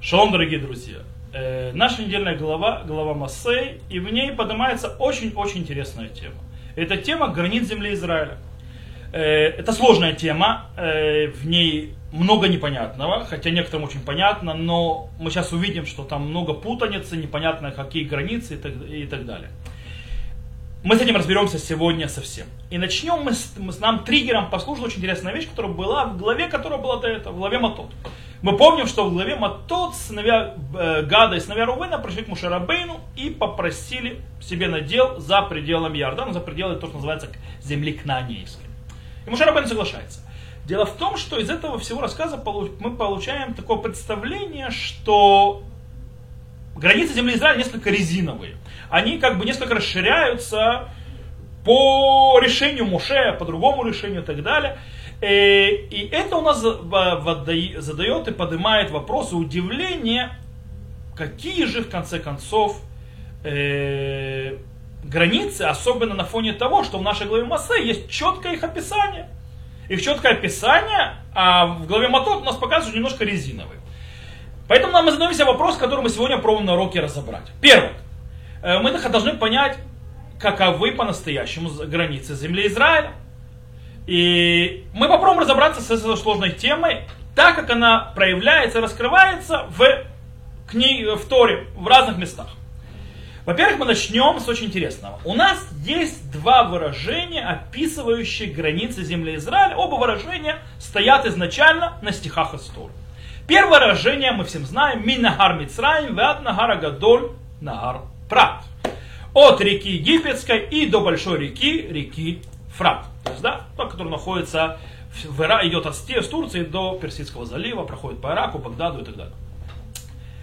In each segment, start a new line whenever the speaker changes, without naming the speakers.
Шалом, дорогие друзья. Э, наша недельная глава, глава Массей, и в ней поднимается очень-очень интересная тема. Это тема границ земли Израиля. Э, это сложная тема, э, в ней много непонятного, хотя некоторым очень понятно, но мы сейчас увидим, что там много путаницы, непонятно какие границы и так, и так далее. Мы с этим разберемся сегодня совсем. И начнем мы с, мы с нам триггером послушать очень интересная вещь, которая была в главе, которая была до этого, в главе Матот. Мы помним, что в главе Матот сыновья э, Гада и сыновья Рувена пришли к Мушарабейну и попросили себе надел за пределами Иордана, за пределы то, что называется земли Кнаанейской. И Мушарабейн соглашается. Дело в том, что из этого всего рассказа мы получаем такое представление, что границы земли Израиля несколько резиновые. Они как бы несколько расширяются по решению Муше, по другому решению и так далее. Э, и это у нас задает и поднимает вопросы удивления, какие же в конце концов э, границы, особенно на фоне того, что в нашей главе Массе есть четкое их описание. Их четкое описание, а в главе Матот у нас показывают немножко резиновые. Поэтому нам мы задаемся вопрос, который мы сегодня пробуем на уроке разобрать. Первое. Э, мы должны понять, каковы по-настоящему границы земли Израиля. И мы попробуем разобраться с этой сложной темой, так как она проявляется, раскрывается в, книге, в Торе, в разных местах. Во-первых, мы начнем с очень интересного. У нас есть два выражения, описывающие границы земли Израиля. Оба выражения стоят изначально на стихах из Торы. Первое выражение мы всем знаем. Минагар Мицраим, Веат Нагара Гадоль, Нагар Прат. От реки Египетской и до большой реки, реки Фрат. Да, тот, который находится в Ира, идет от с Турции до Персидского залива, проходит по Ираку, Багдаду и так далее.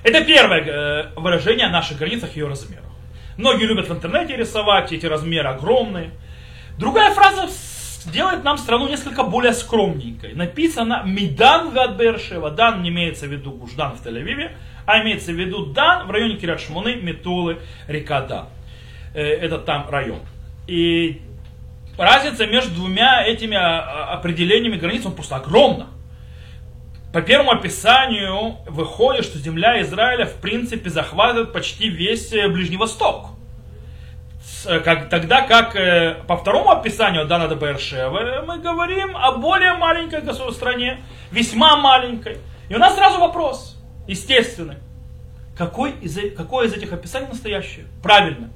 Это первое э, выражение о наших границах и ее размерах. Многие любят в интернете рисовать, эти размеры огромные. Другая фраза делает нам страну несколько более скромненькой. Написано «Мидан гад Бершева». Дан не имеется в виду Гуждан в Тель-Авиве, а имеется в виду Дан в районе Кират-Шмуны, Метулы, река Дан. Э, это там район. И разница между двумя этими а, а, определениями границ, он просто огромна. По первому описанию выходит, что земля Израиля в принципе захватывает почти весь э, Ближний Восток. Э, тогда как э, по второму описанию Дана де Бершевы мы говорим о более маленькой стране, весьма маленькой. И у нас сразу вопрос, естественный. Какой из, какое из этих описаний настоящее? Правильно.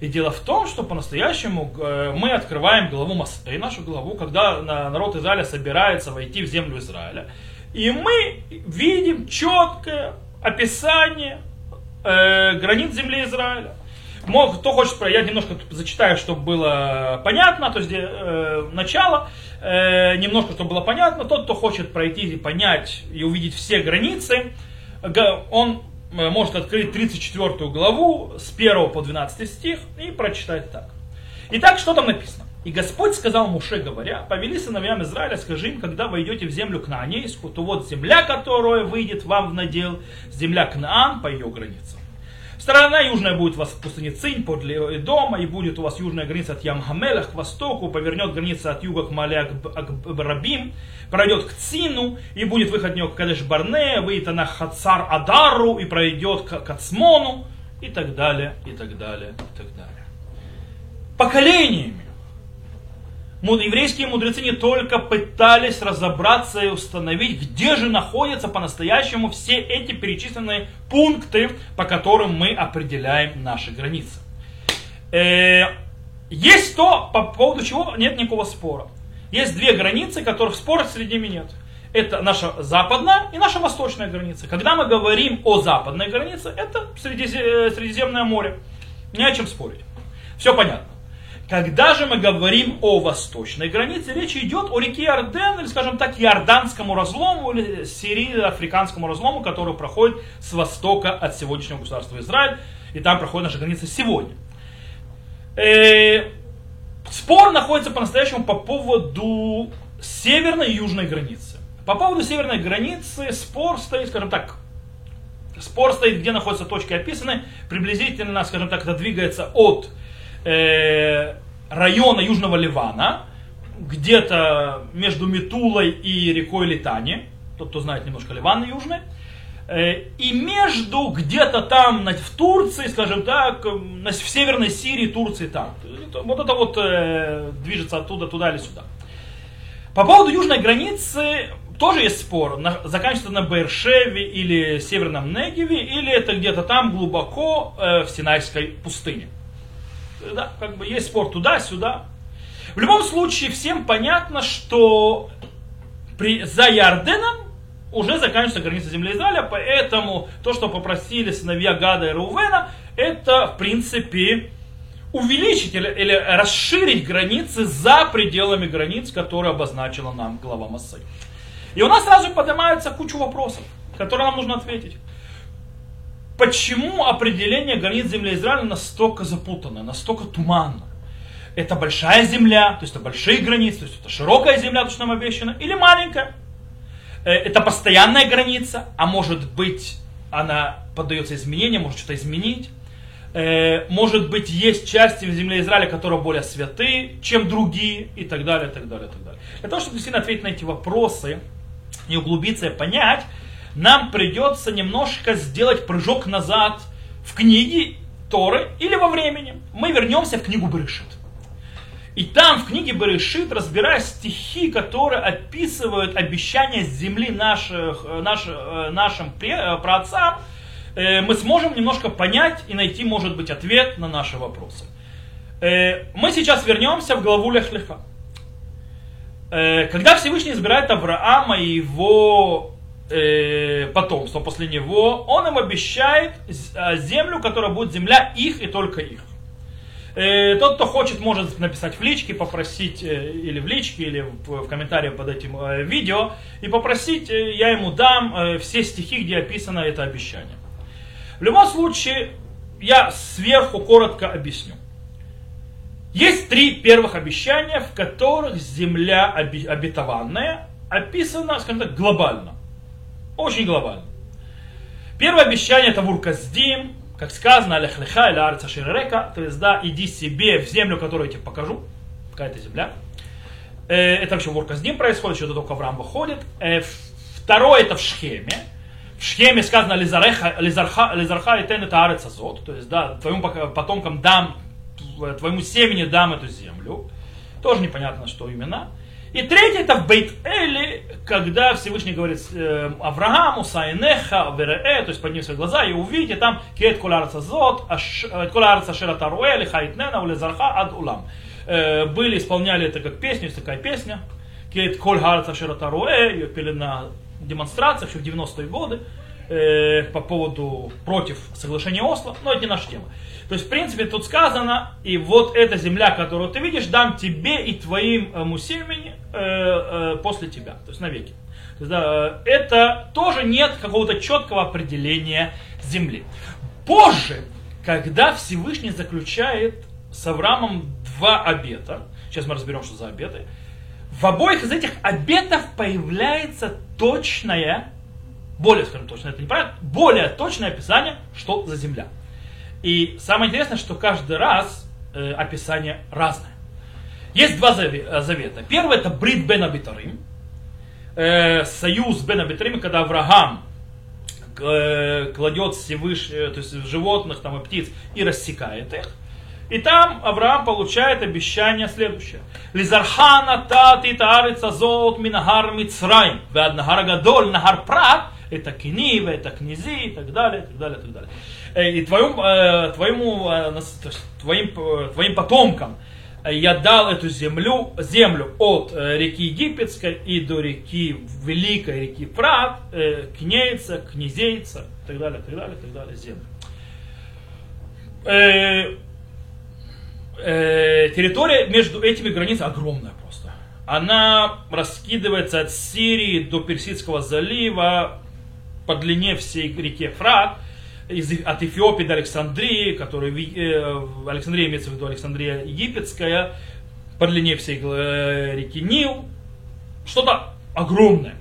И дело в том, что по-настоящему э, мы открываем главу Массы, нашу главу, когда народ Израиля собирается войти в землю Израиля. И мы видим четкое описание э, границ земли Израиля. Мог, кто хочет, я немножко зачитаю, чтобы было понятно, то есть э, начало, э, немножко, чтобы было понятно. Тот, кто хочет пройти и понять и увидеть все границы, он может открыть 34 главу с 1 по 12 стих и прочитать так. Итак, что там написано? И Господь сказал Муше, говоря, повели сыновьям Израиля, скажи им, когда войдете в землю Кнаанейскую, то вот земля, которая выйдет вам в надел, земля Кнаан по ее границам. Сторона южная будет у вас в пустыне Цинь, подле дома, и будет у вас южная граница от Ямхамеля к востоку, повернет граница от юга к Мале Барабим, пройдет к Цину, и будет выход от него к Кадеш Барне, выйдет она к Хацар Адару, и пройдет к Ацмону, и так далее, и так далее, и так далее. Поколениями еврейские мудрецы не только пытались разобраться и установить, где же находятся по-настоящему все эти перечисленные пункты, по которым мы определяем наши границы. Э, есть то, по поводу чего нет никакого спора. Есть две границы, которых спора среди ними нет. Это наша западная и наша восточная граница. Когда мы говорим о западной границе, это Средиземное море. Не о чем спорить. Все понятно. Когда же мы говорим о восточной границе, речь идет о реке Иорден, или, скажем так, Иорданскому разлому, или сирийно-африканскому разлому, который проходит с востока от сегодняшнего государства Израиль, и там проходит наша граница сегодня. Э, спор находится по-настоящему по поводу северной и южной границы. По поводу северной границы спор стоит, скажем так, спор стоит, где находятся точки описаны, приблизительно, скажем так, это двигается от э, района Южного Ливана, где-то между Метулой и рекой Литани, тот, кто знает немножко Ливан южный, Э, и между где-то там в Турции, скажем так, в северной Сирии, Турции там. Вот это вот э, движется оттуда туда или сюда. По поводу южной границы тоже есть спор. заканчивается на Бершеве или Северном Негеве, или это где-то там глубоко э, в Синайской пустыне. Да, как бы есть спор туда-сюда. В любом случае, всем понятно, что при, за Ярденом уже заканчивается граница земли Израиля, поэтому то, что попросили сыновья Гада и Рувена, это, в принципе, увеличить или, или расширить границы за пределами границ, которые обозначила нам глава Массы. И у нас сразу поднимается куча вопросов, которые нам нужно ответить. Почему определение границ земли Израиля настолько запутанное, настолько туманно? Это большая земля, то есть это большие границы, то есть это широкая земля, то, что нам обещано, или маленькая? Э, это постоянная граница, а может быть она поддается изменениям, может что-то изменить. Э, может быть есть части в земле Израиля, которые более святы, чем другие, и так далее, и так далее, и так далее. Для того, чтобы действительно ответить на эти вопросы, и углубиться и понять, нам придется немножко сделать прыжок назад в книге Торы или во времени. Мы вернемся в книгу Берешит. И там в книге Берешит, разбирая стихи, которые описывают обещания земли наших, наш, нашим э, праотцам, э, мы сможем немножко понять и найти, может быть, ответ на наши вопросы. Э, мы сейчас вернемся в главу Лехлеха. Когда Всевышний избирает Авраама и его потомство после него, он им обещает землю, которая будет земля их и только их. Э, тот, кто хочет, может написать в личке, попросить, э, или в личке, или в комментариях под этим э, видео, и попросить, я ему дам все стихи, где описано это обещание. В любом случае, я сверху коротко объясню. Есть три первых обещания, в которых земля обетованная описана, скажем так, глобально. Очень глобально. Первое обещание это Вурказдим, как сказано, Алехлеха или Арца Ширерека, то есть, да, иди себе в землю, которую я тебе покажу, какая-то земля. Э, это вообще ним происходит, того, как Авраам выходит. Э, второе это в Шхеме. В Шхеме сказано Лизарха, Лизарха, Лизарха и Тен это Арец Азот, то есть, да, твоим потомкам дам, твоему семени дам эту землю. Тоже непонятно, что именно. И третье это в Бейт Эли, когда Всевышний говорит э, Аврааму, Сайнеха, Вере, то есть подними свои глаза и увидите там Кет Коларца Зот, Коларца Шератаруэ, Хайтнена, Улезарха, Ад Улам. Э, были, исполняли это как песню, есть такая песня. Кет Коларца Шератаруэ, ее пели на демонстрациях еще в 90-е годы э, по поводу против соглашения Осло, но это не наша тема. То есть, в принципе, тут сказано, и вот эта земля, которую ты видишь, дам тебе и твоему семени э, э, после тебя, то есть навеки. То есть, да, это тоже нет какого-то четкого определения земли. Позже, когда Всевышний заключает с Авраамом два обета, сейчас мы разберем, что за обеты, в обоих из этих обетов появляется точное, более, скажем точно, это неправильно, более точное описание, что за земля. И самое интересное, что каждый раз э, описание разное. Есть два э, завета. Первый это Брит бен Абитарим, э, союз бен Абитарим, когда Авраам э, кладет всевыш, э, то есть животных там, и птиц и рассекает их. И там Авраам получает обещание следующее. Лизархана тати таарица зот минагар мицраим. Вад нагар гадоль нагар прат. Это книва, это князи и так далее, и так далее, и так далее. Э, и твоему, э, твоему, э, твоим, твоим потомкам я дал эту землю, землю от реки Египетской и до реки, великой реки Фрат, кнейца, князейца, и так далее, и так далее, и так далее, землю. территория между этими границами огромная просто. Она раскидывается от Сирии до Персидского залива по длине всей реки Фрат – из, от Эфиопии до Александрии, которая, э, Александрия имеется в виду Александрия египетская, по длине всей э, реки Нил, что-то огромное.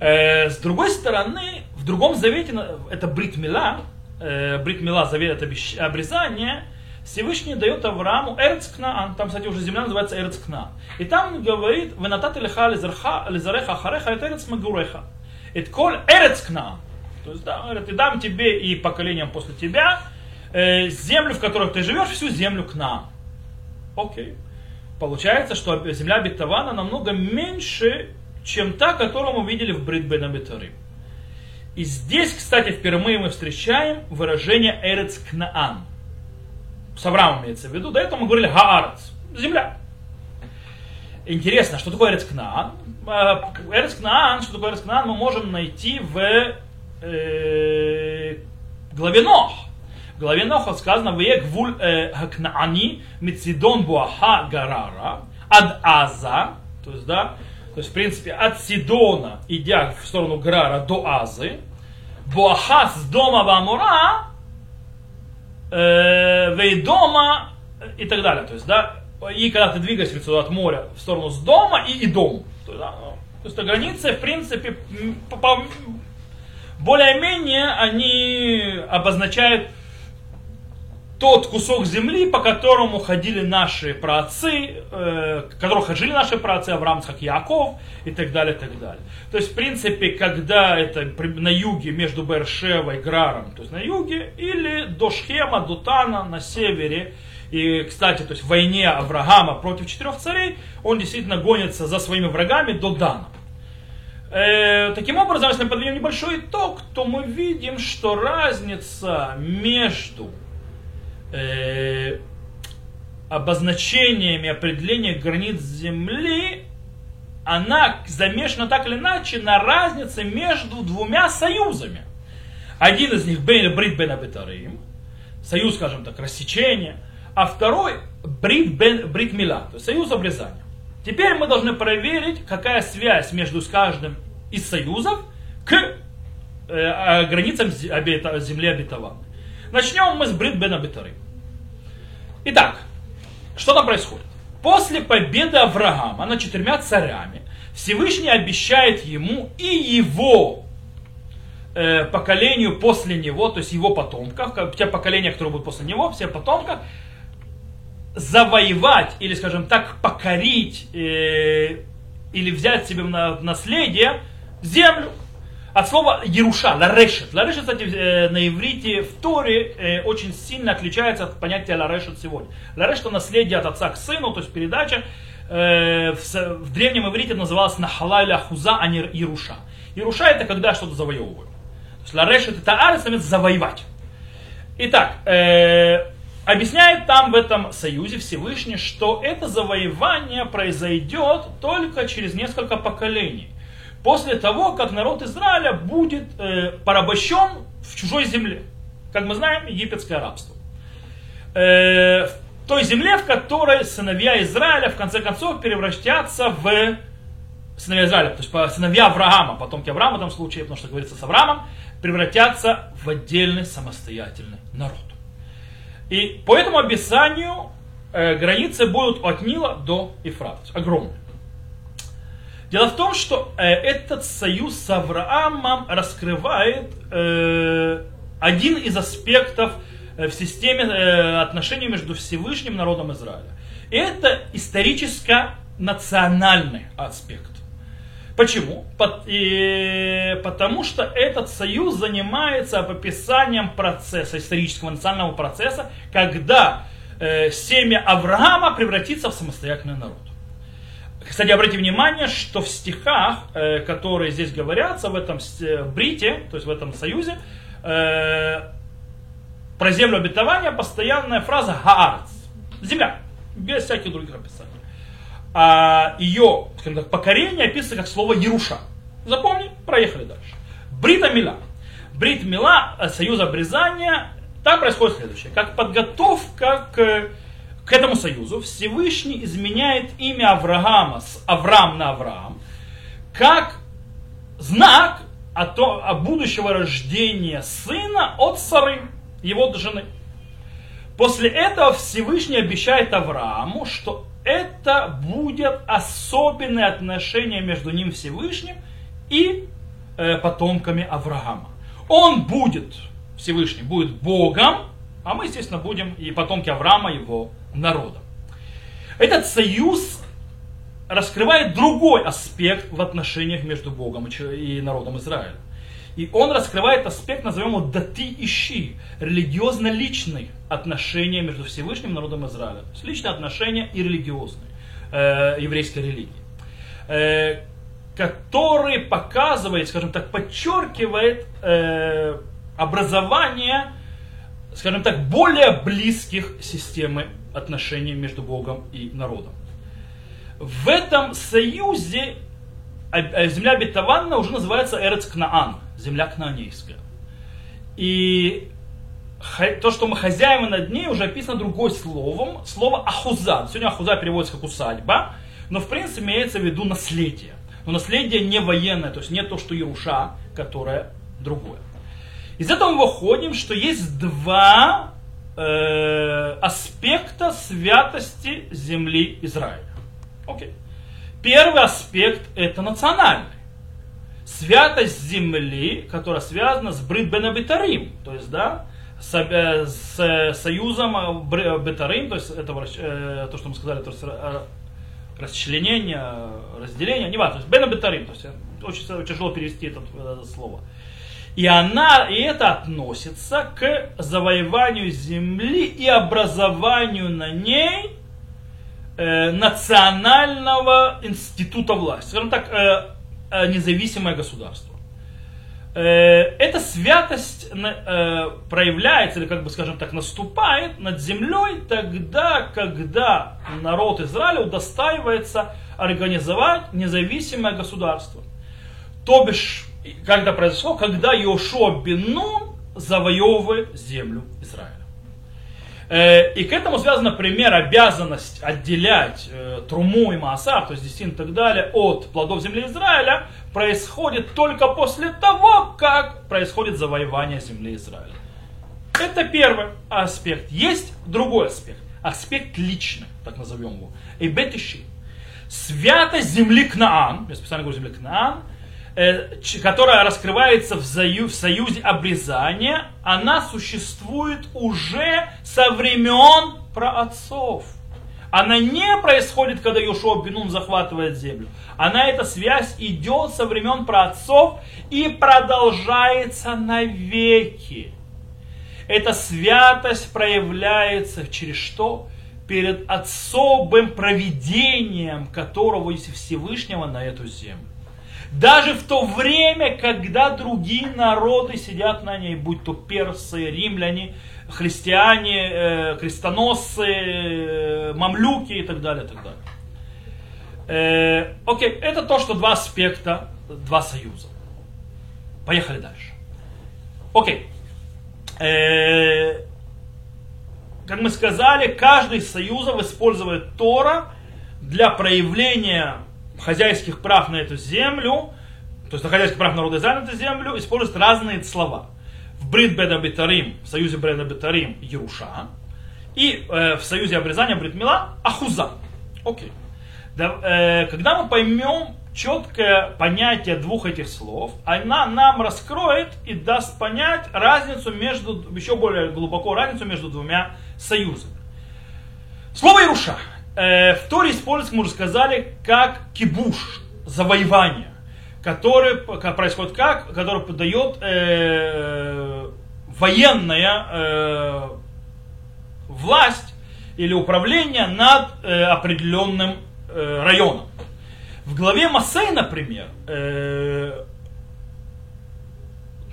Э, с другой стороны, в другом завете, это Бритмила, э, Бритмила, завет это обрезание, Всевышний дает Аврааму Эрцкнаан, там, кстати, уже земля называется Эрцкна. И там говорит, «Венатат лиха лизареха хареха, это Эрц магуреха». Это коль Эрцкнаан. То есть, да, говорит, и дам тебе и поколениям после тебя э, землю, в которой ты живешь, всю землю к нам. Окей. Получается, что земля обетована намного меньше, чем та, которую мы видели в Брит Бен И здесь, кстати, впервые мы встречаем выражение Эрец Кнаан. С Авраамом имеется в виду. До этого мы говорили Хаарец. Земля. Интересно, что такое Эрец Кнаан? А, что такое Эрец мы можем найти в э, главе Нох. В главе Ноха сказано, «Вее гвуль э, хакнаани мицидон буаха гарара ад аза», то есть, да, то есть, в принципе, от Сидона, идя в сторону Грара до Азы, Буаха с дома Бамура, э, Вейдома и так далее. То есть, да, и когда ты двигаешься от моря в сторону с дома и, и дом. То, да, то есть, границы, в принципе, более-менее они обозначают тот кусок земли, по которому ходили наши праотцы, э, которых ходили наши праотцы, Авраам, Цхак, Яков и так далее, так далее. То есть, в принципе, когда это на юге между Бершевой и Граром, то есть на юге, или до Шхема, до Тана на севере, и, кстати, то есть в войне Авраама против четырех царей, он действительно гонится за своими врагами до Дана. Э, таким образом, если мы подведем небольшой итог, то мы видим, что разница между э, обозначениями определения границ Земли, она замешана так или иначе на разнице между двумя союзами. Один из них Бен Брит Бен Абитарим, союз, скажем так, рассечения, а второй Брит, бен, Брит Мила, то есть союз обрезания. Теперь мы должны проверить, какая связь между каждым из союзов к э, границам земли обетованной. Начнем мы с Брит Бен Абитарим. Итак, что там происходит? После победы Авраама над четырьмя царями Всевышний обещает ему и его э, поколению после него, то есть его потомках, те поколения, которые будут после него, все потомках, завоевать или, скажем так, покорить э, или взять себе на наследие землю, от слова Еруша, ларешет. Ларешет, кстати, э, на иврите в Торе э, очень сильно отличается от понятия ларешет сегодня. Ларешет наследие от отца к сыну, то есть передача. Э, в древнем иврите называлась нахала или ахуза, а не Еруша. Еруша это когда что-то завоевываю. То есть ларешет это арес, завоевать. Итак, объясняет там в этом союзе Всевышний, что это завоевание произойдет только через несколько поколений после того, как народ Израиля будет э, порабощен в чужой земле. Как мы знаем, египетское рабство. Э, в той земле, в которой сыновья Израиля в конце концов превратятся в сыновья Израиля, то есть сыновья Авраама, потомки Авраама в этом случае, потому что говорится с Авраамом, превратятся в отдельный самостоятельный народ. И по этому описанию э, границы будут от Нила до Ефрата, огромные. Дело в том, что э, этот союз с Авраамом раскрывает э, один из аспектов э, в системе э, отношений между Всевышним народом Израиля. И это историческо-национальный аспект. Почему? и, потому что этот союз занимается описанием процесса, исторического национального процесса, когда э, семя Авраама превратится в самостоятельный народ. Кстати, обратите внимание, что в стихах, э, которые здесь говорятся, в этом э, брите, то есть в этом союзе, э, про землю обетования постоянная фраза «хаарц» – земля, без всяких других описаний. А ее, так, покорение описывается как слово «еруша». Запомни, проехали дальше. Брита Мила. Брит Мила, союз обрезания, там происходит следующее. Как подготовка к к этому союзу Всевышний изменяет имя Авраама с Авраам на Авраам, как знак о, то, о будущего рождения сына от Сары, его жены. После этого Всевышний обещает Аврааму, что это будет особенное отношение между ним Всевышним и э, потомками Авраама. Он будет, Всевышний будет Богом, а мы, естественно, будем и потомки Авраама, его народа. Этот союз раскрывает другой аспект в отношениях между Богом и народом Израиля. И он раскрывает аспект, назовем его дати ищи, религиозно-личные отношения между Всевышним и народом Израиля. То есть личные отношения и религиозные, э, еврейской религии. Э, который показывает, скажем так, подчеркивает э, образование, скажем так, более близких системы отношений между Богом и народом. В этом союзе а, земля обетованная уже называется Эрец Кнаан, земля кнаанейская. И то, что мы хозяева над ней, уже описано другой словом, слово ахуза. Сегодня ахуза переводится как усадьба, но в принципе имеется в виду наследие. Но наследие не военное, то есть не то, что Яруша, которое другое. Из этого мы выходим, что есть два э, аспекта святости земли Израиля. Окей. Первый аспект это национальный. Святость земли, которая связана с Брит Бенабитарим, то есть, да, с, э, с союзом э, Бетарим, то есть это э, то, что мы сказали, то есть э, расчленение, разделение, не важно, то есть Бенабитарим, то есть очень тяжело перевести это слово. И она, и это относится к завоеванию земли и образованию на ней э, национального института власти, скажем так, э, э, независимое государство. Э, эта святость э, проявляется, или как бы скажем так, наступает над землей тогда, когда народ Израиля удостаивается организовать независимое государство. То бишь, когда произошло, когда Йошуа Бенун завоевывает землю Израиля. Э, и к этому связан, например, обязанность отделять э, труму и маасар, то есть десятин и так далее, от плодов земли Израиля, происходит только после того, как происходит завоевание земли Израиля. Это первый аспект. Есть другой аспект. Аспект личный, так назовем его. Бетиши. Святость земли Кнаан, я специально говорю земли Кнаан, которая раскрывается в, заю, в союзе обрезания, она существует уже со времен праотцов. Она не происходит, когда Йошуа Бенун захватывает землю. Она, эта связь идет со времен праотцов и продолжается навеки. Эта святость проявляется через что? Перед особым проведением которого есть Всевышнего на эту землю. Даже в то время, когда другие народы сидят на ней, будь то персы, римляне, христиане, э, крестоносцы, э, мамлюки и так далее, и так далее. Э, окей, это то, что два аспекта, два союза. Поехали дальше. Окей. Э, как мы сказали, каждый из союзов использует Тора для проявления хозяйских прав на эту землю, то есть на хозяйских прав народа Израиля на эту землю, используют разные слова. В Брит Беда Бетарим, в союзе Беда Бетарим, Еруша, и э, в союзе обрезания Брит Мила, Ахуза. Окей. Да, э, когда мы поймем четкое понятие двух этих слов, она нам раскроет и даст понять разницу между, еще более глубоко разницу между двумя союзами. Слово Ируша э, в Торе используется, мы уже сказали, как кибуш, завоевание, которое происходит как, которое подает э, военная э, власть или управление над э, определенным э, районом. В главе Масей, например, э,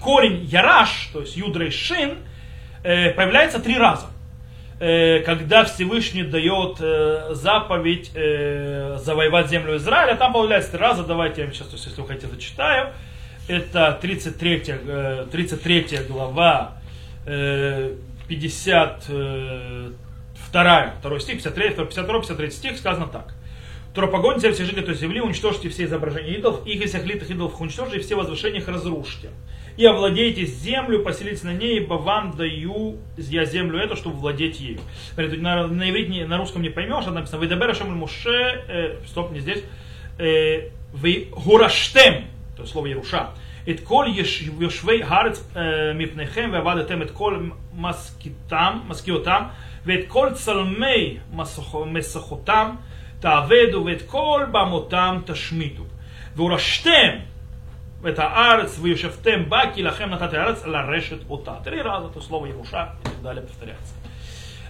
корень Яраш, то есть Юдрей Шин, э, появляется три раза. Э, когда Всевышний дает э, заповедь э, завоевать землю Израиля, там появляется три раза, давайте я сейчас, если вы хотите, зачитаю. Это 33, 33 глава, 52, второй стих, 53, 52, 53 стих, сказано так. Тора погоните все жители той земли, уничтожьте все изображения идолов, их и всех литых идолов уничтожьте, и все возвышения их разрушьте и овладейте землю, поселитесь на ней, ибо вам даю я землю эту, чтобы владеть ею. На, на иврите, на русском не поймешь, а написано, «Выдабер Ашем Муше», э, стоп, не здесь, э, «Вы гураштем», то есть слово Яруша, את כל יושבי הארץ מפניכם ועבדתם את כל משכיתם, משכיותם ואת כל צלמי מסכותם תעבדו ואת כל במותם תשמיטו. והורשתם это арец, вы шефтем баки, лахем натати арец, ла решет ута. Три раза это слово Еруша и так далее повторяется.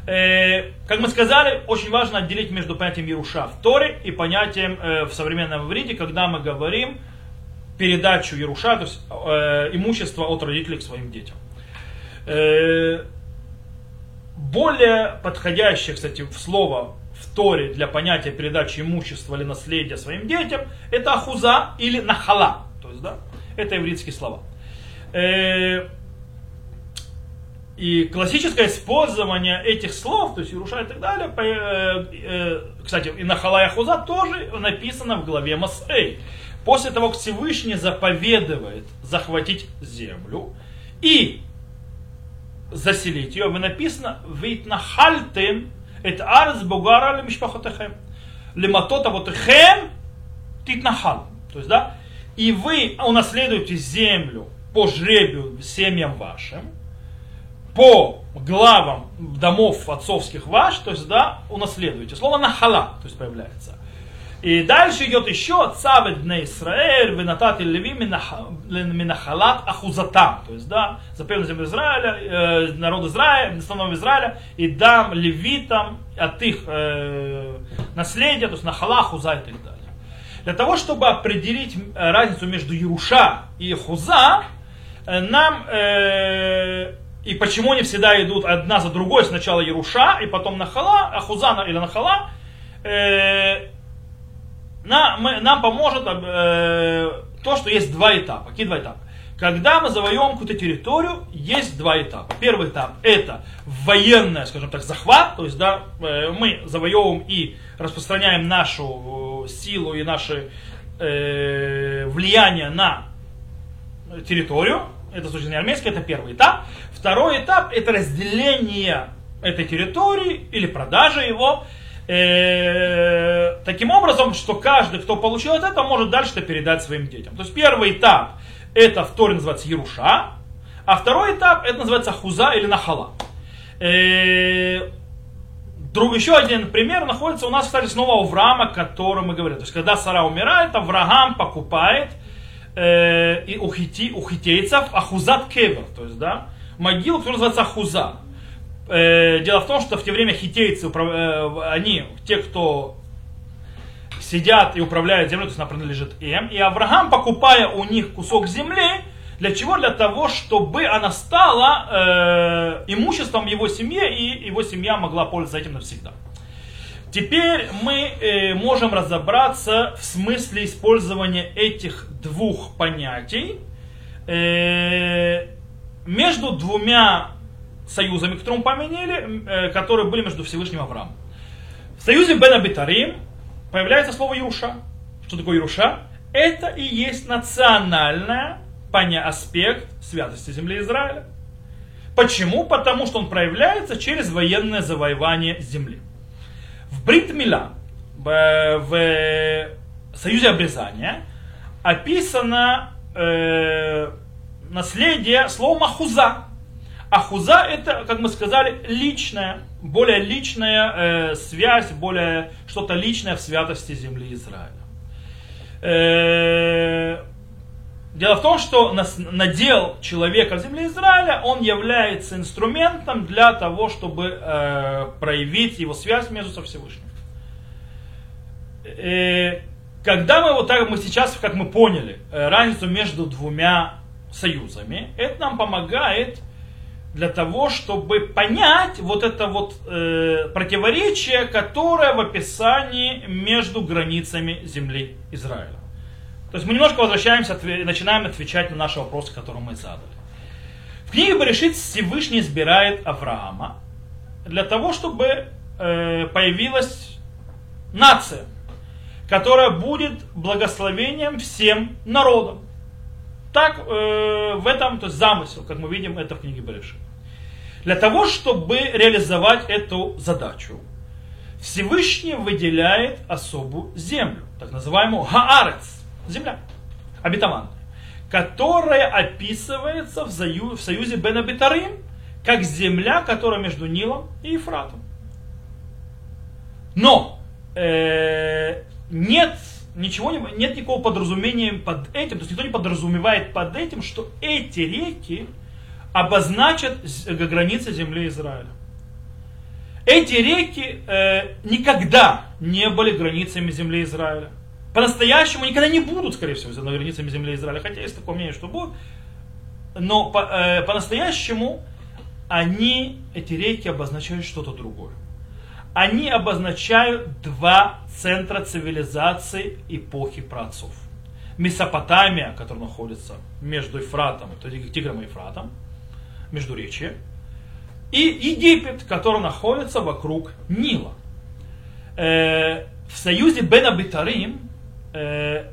Э, как мы сказали, очень важно отделить между понятием Еруша в Торе и понятием э, в современном иврите, когда мы говорим передачу Еруша, то есть э, имущество от родителей к своим детям. Э, более подходящее, кстати, в слово в Торе для понятия передачи имущества или наследия своим детям, это ахуза или нахала. Есть, да, это еврейские слова. Э, и классическое использование этих слов, то есть Ируша и так далее, э, э, кстати, и Нахала и Ахуза тоже написано в главе Масей. После того, как Всевышний заповедует захватить землю и заселить ее, написано «Витнахальтем это арз бугара ли мишпахотехем. Лематота вот хем титнахал. То есть, да, и вы унаследуете землю по жребию семьям вашим, по главам домов отцовских ваш, то есть, да, унаследуете. Слово нахала, то есть, появляется. И дальше идет еще цавет на Израиль, винатат и леви минахалат ахузатам. То есть, да, запрет землю Израиля, э, народ Израиля, основного Израиля, и дам левитам от их э, наследия, то есть нахала, хуза и так далее. Для того, чтобы определить э, разницу между Еруша и Хуза, э, нам э, и почему они всегда идут одна за другой, сначала Еруша, и потом Нахала, а Хуза или Нахала, э, нам, мы, нам поможет э, то, что есть два этапа. Какие два этапа? Когда мы завоевываем какую-то территорию, есть два этапа. Первый этап это военный, скажем так, захват, то есть да, э, мы завоевываем и распространяем нашу силу и наше э, влияние на территорию. Это случай не армейский, это первый этап. Второй этап это разделение этой территории или продажа его э, таким образом, что каждый, кто получил от этого, может дальше это передать своим детям. То есть первый этап, это в Торе называется Еруша, а второй этап, это называется Хуза или Нахала. Э, друг, еще один пример находится у нас, кстати, снова Авраама, о котором мы говорили. То есть, когда Сара умирает, Авраам покупает э, и у, хити, у хитейцев Ахузат Кевер, то есть, да, могилу, которая называется Ахуза. Э, дело в том, что в те время хитейцы, э, они, те, кто сидят и управляют землей, то есть она принадлежит им, и Авраам, покупая у них кусок земли, для чего? Для того, чтобы она стала э, имуществом его семьи, и его семья могла пользоваться этим навсегда. Теперь мы э, можем разобраться в смысле использования этих двух понятий э, между двумя союзами, которые мы помянили, э, которые были между Всевышним и Авраамом. В союзе Бен Абитарим появляется слово Ируша. Что такое Ируша? Это и есть национальный аспект святости земли Израиля. Почему? Потому что он проявляется через военное завоевание земли. В Бритмила, в союзе обрезания, описано э, наследие слова хуза это, как мы сказали, личная, более личная э, связь, более что-то личное в святости земли Израиля. Э, дело в том, что надел человека в земле Израиля, он является инструментом для того, чтобы э, проявить его связь между со Всевышним. Э, когда мы вот так, мы сейчас, как мы поняли, э, разницу между двумя союзами, это нам помогает для того, чтобы понять вот это вот э, противоречие, которое в описании между границами земли Израиля. То есть мы немножко возвращаемся, начинаем отвечать на наши вопросы, которые мы задали. В книге Берешит Всевышний избирает Авраама для того, чтобы э, появилась нация, которая будет благословением всем народам. Так э, в этом то есть замысел, как мы видим, это в книге Берешит. Для того, чтобы реализовать эту задачу, Всевышний выделяет особую землю, так называемую Хаарец, земля, обетованная, которая описывается в, заю, в союзе Бен как земля, которая между Нилом и Ефратом. Но э, нет ничего не, нет никакого подразумения под этим, то есть никто не подразумевает под этим, что эти реки обозначат границы земли Израиля. Эти реки э, никогда не были границами земли Израиля. По-настоящему никогда не будут, скорее всего, границами земли Израиля. Хотя есть такое мнение, что будут. Но по, э, по-настоящему они, эти реки, обозначают что-то другое. Они обозначают два центра цивилизации эпохи праотцов. Месопотамия, которая находится между Ефратом, то есть Тигром и Ефратом, между речи, и Египет, который находится вокруг Нила. Э, в союзе Бена Битарим э,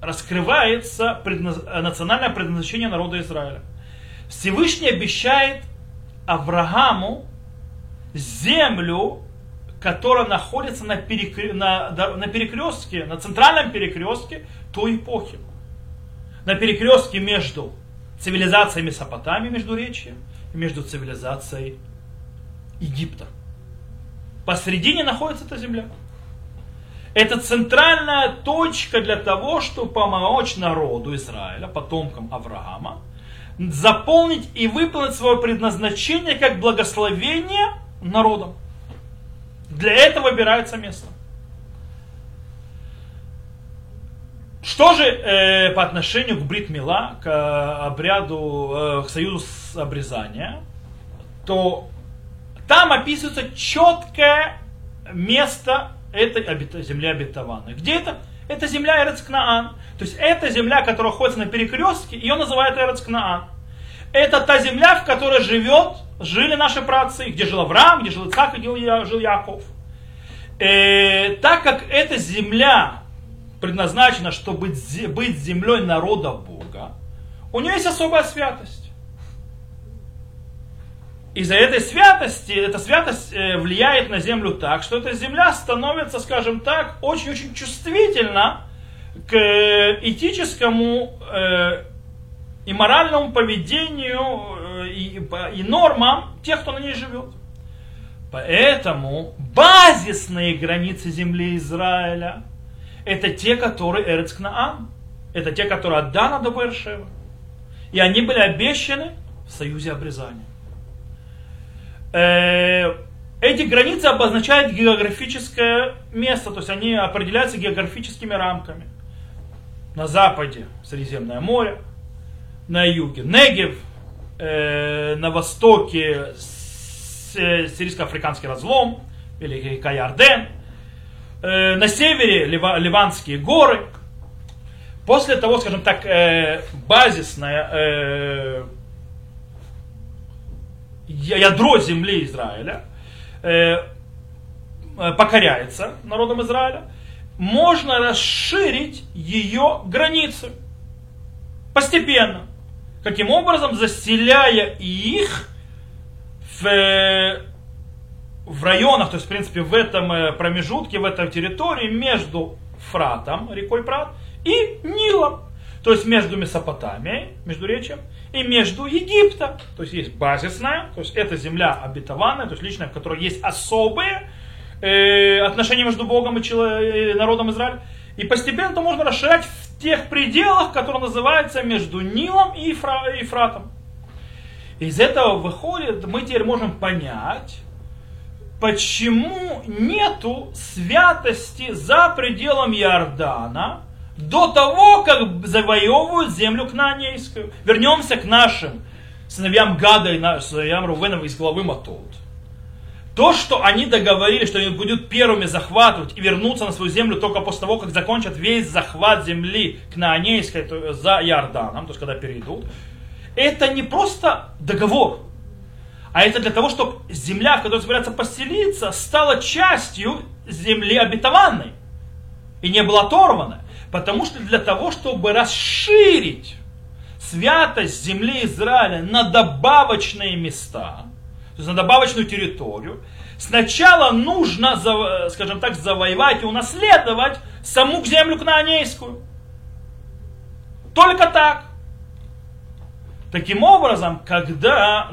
раскрывается предназ... национальное предназначение народа Израиля. Всевышний обещает Аврааму землю, которая находится на, перекр... на, на перекрестке, на центральном перекрестке той эпохи. На перекрестке между цивилизацией Месопотамии, между речи, и между цивилизацией Египта. Посредине находится эта земля. Это центральная точка для того, чтобы помочь народу Израиля, потомкам Авраама, заполнить и выполнить свое предназначение как благословение народом. Для этого выбирается место. Что же э, по отношению к брит мила, к э, обряду, э, к союзу с обрезания, то там описывается четкое место этой земли обетованной. Где это? Это земля Эрецкнаан. То есть это земля, которая находится на перекрестке, ее называют Эрецкнаан. Это та земля, в которой живет, жили наши праотцы, где жил Авраам, где жил Ицхак, где жил Яков. Э, так как эта земля предназначена, чтобы быть землей народа Бога, у нее есть особая святость. Из-за этой святости, эта святость э, влияет на землю так, что эта земля становится, скажем так, очень-очень чувствительна к этическому э, и моральному поведению и, и нормам тех, кто на ней живет. Поэтому базисные границы земли Израиля это те, которые Эрецкнаам. Это те, которые от Дана до Бершева. И они были обещаны в союзе обрезания. Э, эти границы обозначают географическое место, то есть они определяются географическими рамками. На западе Средиземное море, на юге Негев, э, на востоке Сирийско-Африканский разлом или река Ярден, э, на севере Ливанские горы. После того, скажем так, э, базисное э, ядро земли Израиля покоряется народом Израиля, можно расширить ее границы постепенно. Каким образом? Заселяя их в в районах, то есть, в принципе, в этом э, промежутке, в этой территории между Фратом, рекой Фрат, и Нилом. То есть между Месопотамией, между речием, и между Египтом. То есть есть базисная, то есть это земля обетованная, то есть личная, в которой есть особые э, отношения между Богом и, человек, и народом Израиля. И постепенно можно расширять в тех пределах, которые называются между Нилом и Ефратом. Из этого выходит, мы теперь можем понять, почему нету святости за пределом Иордана до того, как завоевывают землю Кнаанейскую. Вернемся к нашим сыновьям Гада и сыновьям Рувенова из главы Матот. То, что они договорились, что они будут первыми захватывать и вернуться на свою землю только после того, как закончат весь захват земли Кнаанейской за Иорданом, то есть когда перейдут, это не просто договор, а это для того, чтобы земля, в которой собирается поселиться, стала частью земли обетованной. И не была оторвана. Потому что для того, чтобы расширить святость земли Израиля на добавочные места, то есть на добавочную территорию, сначала нужно, скажем так, завоевать и унаследовать саму землю кнаанейскую. Только так. Таким образом, когда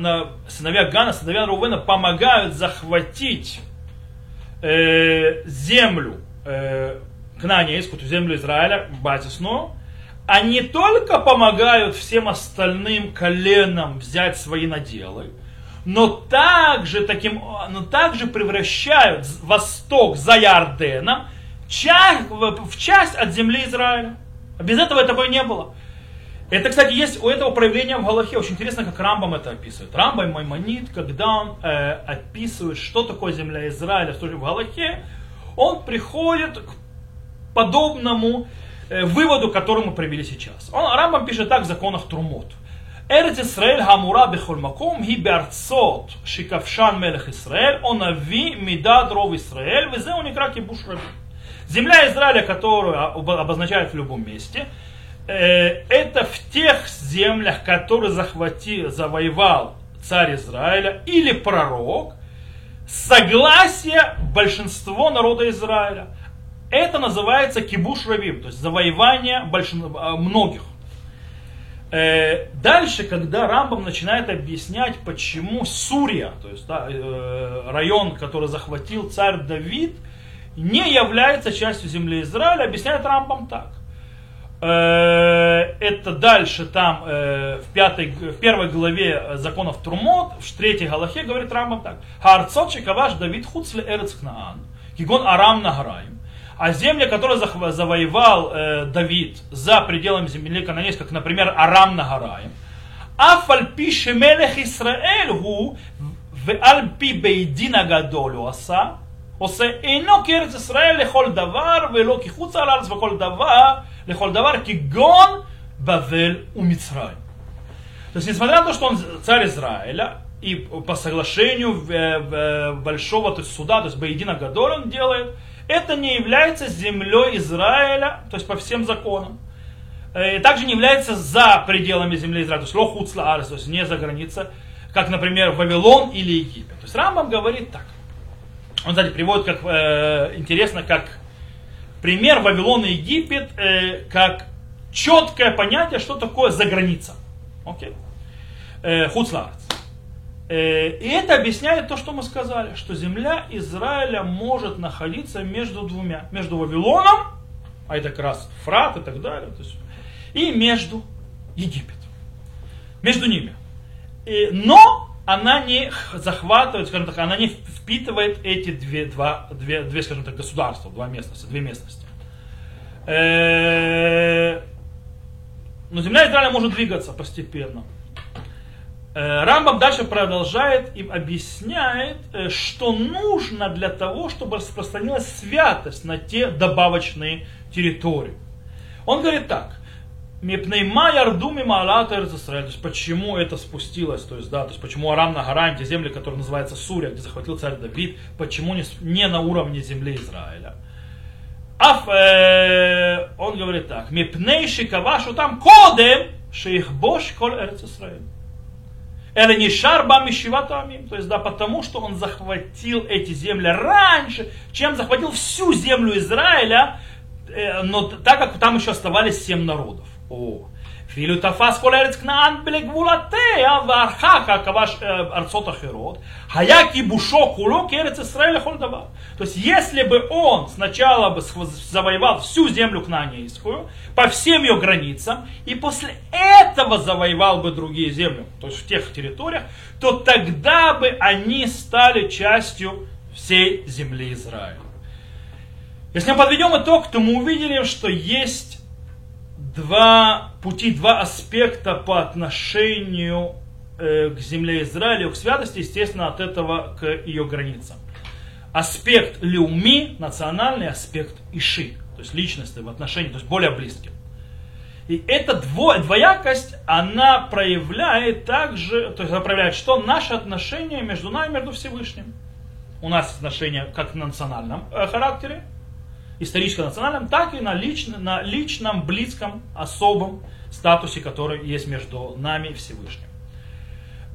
сыновья Гана, сыновья Рувена помогают захватить э, землю, э, кнаанейскую, землю Израиля, базисную, они только помогают всем остальным коленам взять свои наделы, но также, таким, но также превращают восток за Ярденом в часть от земли Израиля. Без этого такое не было. Это, кстати, есть у этого проявления в Галахе. Очень интересно, как Рамбам это описывает. Рамбам Маймонит, когда он э, описывает, что такое земля Израиля в Галахе, он приходит к подобному э, выводу, к которому привели сейчас. Он, Рамбам пишет так в законах Трумот. Эрец Исраэль хамура бехольмаком хи беарцот шикавшан мелех Исраэль он ави мида дров Исраэль везе у некра кибуш Земля Израиля, которую обозначают в любом месте, э, это в тех землях, которые захватил, завоевал царь Израиля или пророк, согласие большинство народа Израиля. Это называется кибуш равим, то есть завоевание большин... Э, многих. Э, дальше, когда Рамбам начинает объяснять, почему Сурия, то есть да, район, который захватил царь Давид, не является частью земли Израиля, объясняет Рамбам так. Э, это дальше там э, в, пятой, в первой главе законов Трумот, в третьей Галахе говорит Рамбам так. Харцот шикаваш Давид хуцле эрец кнаан, кигон арам нагараем. А земли, которые завоевал э, Давид за пределами земли Кананейской, как, например, Арам Нагараем, Афальпи шемелех Исраэль гу в альпи бейдина гадолю аса, עושה אינו כארץ ישראל לכל דבר ולא כחוץ על הארץ וכל דבר, לכל דבר כגון Бавель у Мицраим. То есть, несмотря на то, что он царь Израиля, и по соглашению большого то есть, суда, то есть Баедина Гадоль он делает, это не является землей Израиля, то есть по всем законам. И также не является за пределами земли Израиля, то есть лохуцла арес, то есть не за границей, как, например, Вавилон или Египет. То есть Рамбам говорит так. Он, кстати, приводит, как э, интересно, как пример Вавилон и Египет, э, как четкое понятие, что такое за граница. Окей? Э, Э, и это объясняет то, что мы сказали, что земля Израиля может находиться между двумя. Между Вавилоном, а это как раз Фрат и так далее, то есть, и между Египет. Между ними. И, но она не захватывает, скажем так, она не впитывает эти две, два, две, две скажем так, государства, два местности, две местности. Э, но земля Израиля может двигаться постепенно. Э, Рамбам дальше продолжает и объясняет, э, что нужно для того, чтобы распространилась святость на те добавочные территории. Он говорит так. Мипнейма ярдуми маалат Израиль. То есть почему это спустилось, то есть, да, то есть почему Арам на Нагараем, те земли, которые называются Сурия, где захватил царь Давид, почему не, не на уровне земли Израиля. Аф, э, он говорит так, мипней шикавашу там кодем шейхбош кол эрц Израиль. Это не шарба мишиватами, то есть да, потому что он захватил эти земли раньше, чем захватил всю землю Израиля, э, но так как там еще оставались семь народов. או אפילו תפס כל ארץ כנען לגבולותיה ואחר כך כבש ארצות אחרות, היה כיבושו כולו כארץ ישראל לכל דבר. То есть, если бы он сначала бы завоевал всю землю кнаанейскую, по всем ее границам, и после этого завоевал бы другие земли, то есть в тех территориях, то тогда бы они стали частью всей земли Израиля. Если мы подведем итог, то мы увидели, что есть два пути, два аспекта по отношению э, к земле Израиля, к святости, естественно, от этого к ее границам. Аспект леуми, национальный аспект иши, то есть личности в отношении, то есть более близким. И эта дво, двоякость, она проявляет также, то есть она проявляет, что наши отношения между нами, между Всевышним. У нас отношения как в национальном э, характере, историческо-национальном, так и на, лично, на личном, близком, особом статусе, который есть между нами и Всевышним.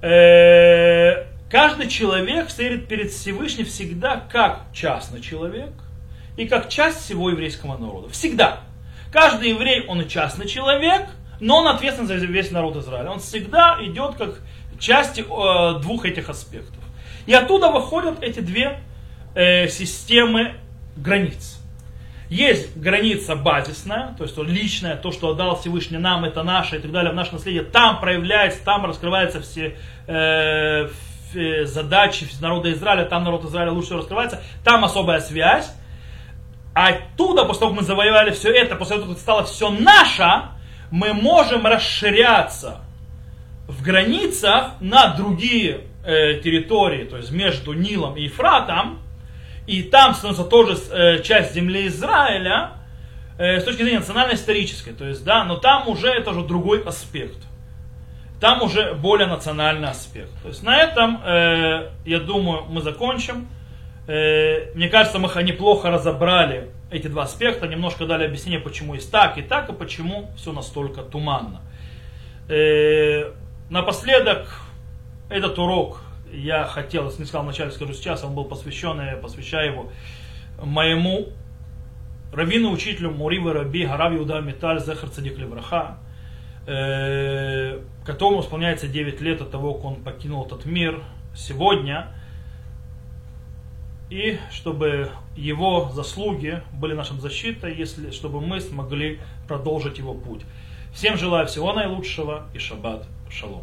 Э, каждый человек стоит перед Всевышним всегда как частный человек и как часть всего еврейского народа. Всегда. Каждый еврей, он и частный человек, но он ответственен за весь народ Израиля. Он всегда идет как часть э, двух этих аспектов. И оттуда выходят эти две э, системы границ. Есть граница базисная, то есть то личная, то, что отдал Всевышний нам, это наше и так далее, в наше наследие. Там проявляется, там раскрываются все э, задачи народа Израиля, там народ Израиля лучше всего раскрывается, там особая связь. А оттуда, после того, как мы завоевали все это, после того, как стало все наше, мы можем расширяться в границах на другие э, территории, то есть между Нилом и Ефратом, и там становится тоже э, часть земли Израиля, э, с точки зрения национально-исторической, то есть, да, но там уже это уже другой аспект. Там уже более национальный аспект. То есть на этом, э, я думаю, мы закончим. Мне кажется, мы неплохо разобрали эти два аспекта, немножко дали объяснение, почему есть так и так, и почему все настолько туманно. Э, напоследок, этот урок я хотел, если не сказал вначале, скажу сейчас, он был посвящен, я посвящаю его моему раввину, учителю Муривы Раби Гарави Уда Металь Зехар Цадик Левраха, э, которому исполняется 9 лет от того, как он покинул этот мир сегодня, и чтобы его заслуги были нашим защитой, если, чтобы мы смогли продолжить его путь. Всем желаю всего наилучшего и шаббат шалом.